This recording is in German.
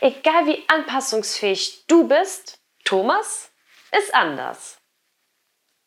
Egal wie anpassungsfähig du bist, Thomas ist anders.